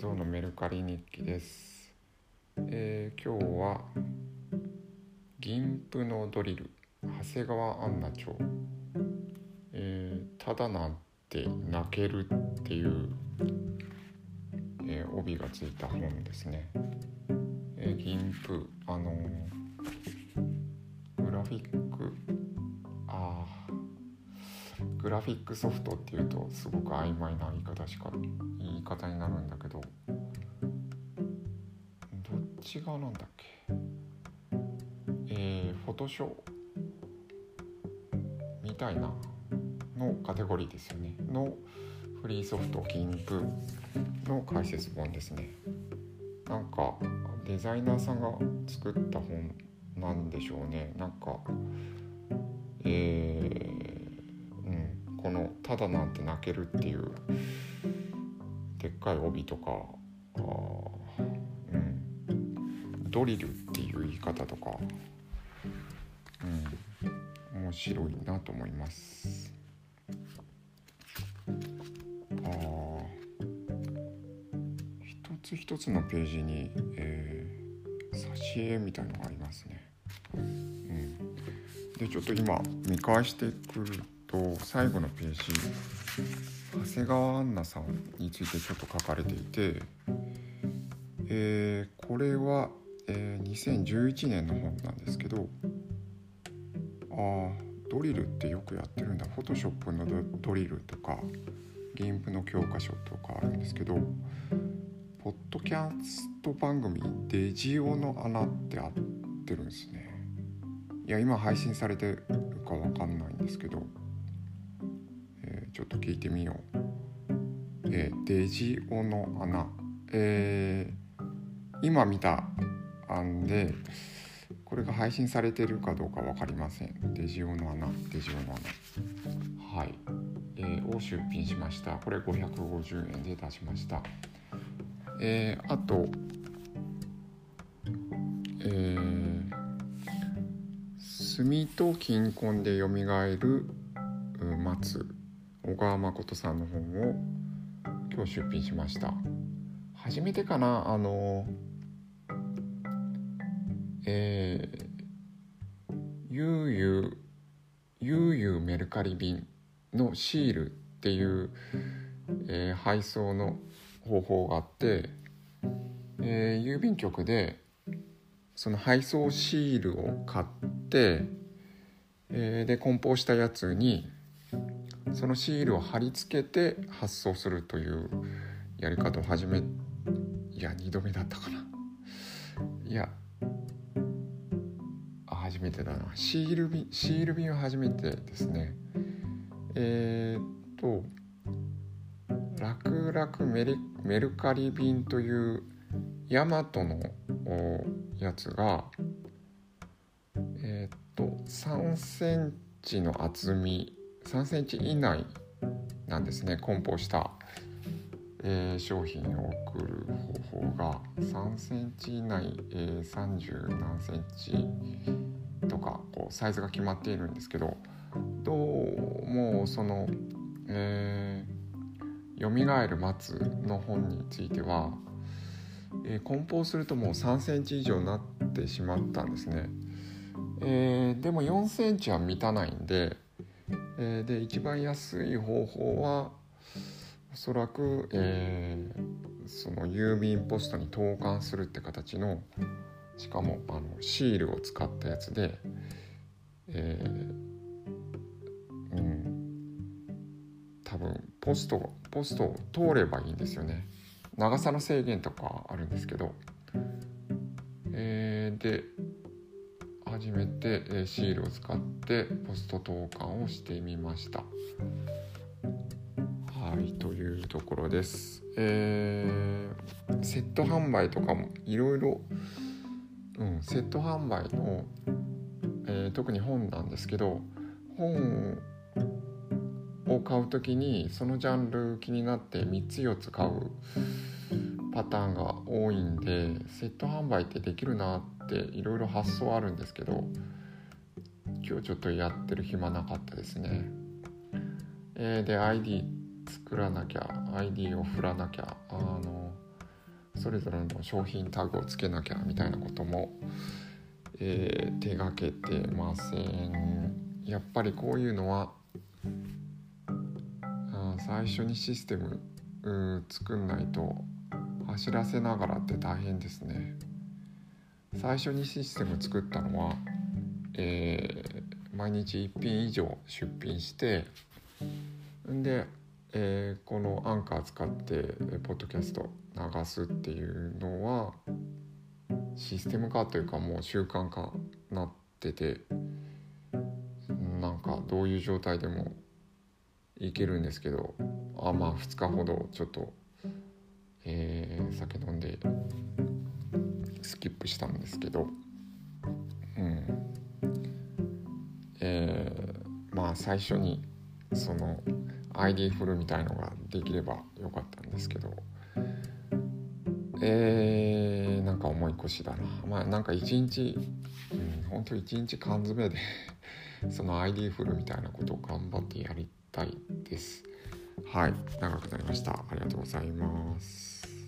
ゾウのメルカリ日記です、えー今日は銀譜のドリル長谷川アンナ町、えーただなんて泣けるっていう、えー帯がついた本ですね、えー銀譜あのグラフィックあーグラフィックソフトっていうとすごく曖昧な言い方しか言い方になるんだけどどっちがなんだっけ？えー、フォトショーみたいなのカテゴリーですよね。のフリーソフト銀プの解説本ですね。なんかデザイナーさんが作った本なんでしょうね。なんかえー、うん、この「ただなんて泣ける」っていうでっかい帯とかあ、ドリルっていう言い方とか、うん、面白いなと思います。あー一つ一つのページに、えー、挿絵みたいのがありますね。うんでちょっと今見返してくると最後のページ長谷川アンナさんについてちょっと書かれていて、えーこれは、えー2011年の本なんですけどあードリルってよくやってるんだフォトショップのドリルとか銀譜の教科書とかあるんですけどポッドキャスト番組「デジオの穴」ってあってるんですね。いや今配信されてるかわかんないんですけど、えーちょっと聞いてみよう。えーデジオの穴。えー今見た案でこれが配信されてるかどうかわかりません。デジオの穴、デジオの穴。はい。えーを出品しました。これ550円で出しました。えーあと、えー墨と金婚でよみがえる松小川誠さんの本を今日出品しました初めてかなあのえー、ゆうゆうゆうゆうメルカリ便のシールっていう、えー配送の方法があって、えー郵便局でその配送シールを買って、えーで梱包したやつにそのシールを貼り付けて発送するというやり方を始めいや2度目だったかな。いや初めてだな。シール便シール便は初めてですね。えー、っと楽々メリメルカリ便というヤマトのやつがえーっと3センチの厚み3センチ以内なんですね。梱包した、えー商品を送る方法が3センチ以内、えー30何センチとかこうサイズが決まっているんですけどどうもその、えーよみがえる松の本については、えー梱包するともう3センチ以上になってしまったんですね。えーでも4センチは満たないんで,、えーで一番安い方法はおそらく、えーその郵便ポストに投函するって形のしかもあのシールを使ったやつで、えーうん、多分ポストポストを通ればいいんですよね。長さの制限とかあるんですけど、えーで初めてえシールを使ってポスト投函をしてみました。はいというところです。えーセット販売とかもいろいろうんセット販売の、えー特に本なんですけど本を買う時にそのジャンル気になって3つ4つ買うパターンが多いんでセット販売ってできるなっていろいろ発想あるんですけど今日ちょっとやってる暇なかったですね。えーで ID 作らなきゃ ID を振らなきゃあのそれぞれの商品タグをつけなきゃみたいなことも、えー、手がけてません。やっぱりこういうのはあ最初にシステム作んないと走らせながらって大変ですね。最初にシステム作ったのは、えー、毎日1品以上出品してんで、えー、このアンカー使ってポッドキャスト流すっていうのはシステム化というかもう習慣化なっててなんかどういう状態でもいけるんですけどあまあ2日ほどちょっと、えー、酒飲んでスキップしたんですけどうん。えー、まあ最初にその ID フルみたいのができればよかったんですけど。えー、なんか重い腰だな。まあなんか一日うん本当一日缶詰で その ID フルみたいなことを頑張ってやりたいです。はい。長くなりました。ありがとうございます。